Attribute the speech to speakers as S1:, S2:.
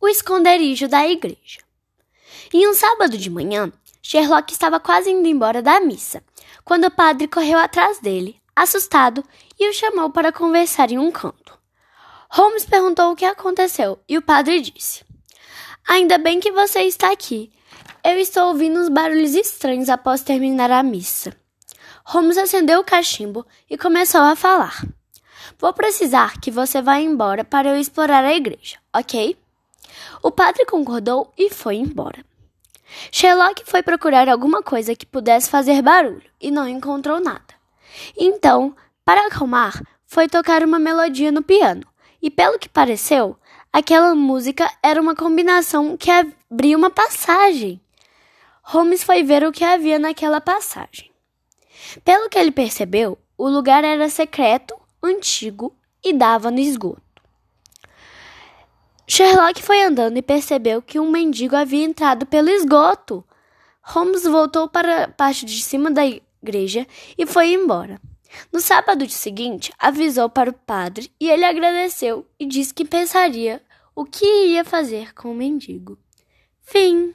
S1: o esconderijo da igreja. Em um sábado de manhã, Sherlock estava quase indo embora da missa, quando o padre correu atrás dele, assustado, e o chamou para conversar em um canto. Holmes perguntou o que aconteceu e o padre disse: Ainda bem que você está aqui. Eu estou ouvindo uns barulhos estranhos após terminar a missa. Holmes acendeu o cachimbo e começou a falar. Vou precisar que você vá embora para eu explorar a igreja, ok? O padre concordou e foi embora. Sherlock foi procurar alguma coisa que pudesse fazer barulho e não encontrou nada. Então, para acalmar, foi tocar uma melodia no piano, e pelo que pareceu, aquela música era uma combinação que abria uma passagem. Holmes foi ver o que havia naquela passagem. Pelo que ele percebeu, o lugar era secreto, antigo e dava no esgoto. Sherlock foi andando e percebeu que um mendigo havia entrado pelo esgoto. Holmes voltou para a parte de cima da igreja e foi embora. No sábado seguinte, avisou para o padre e ele agradeceu e disse que pensaria o que ia fazer com o mendigo. Fim.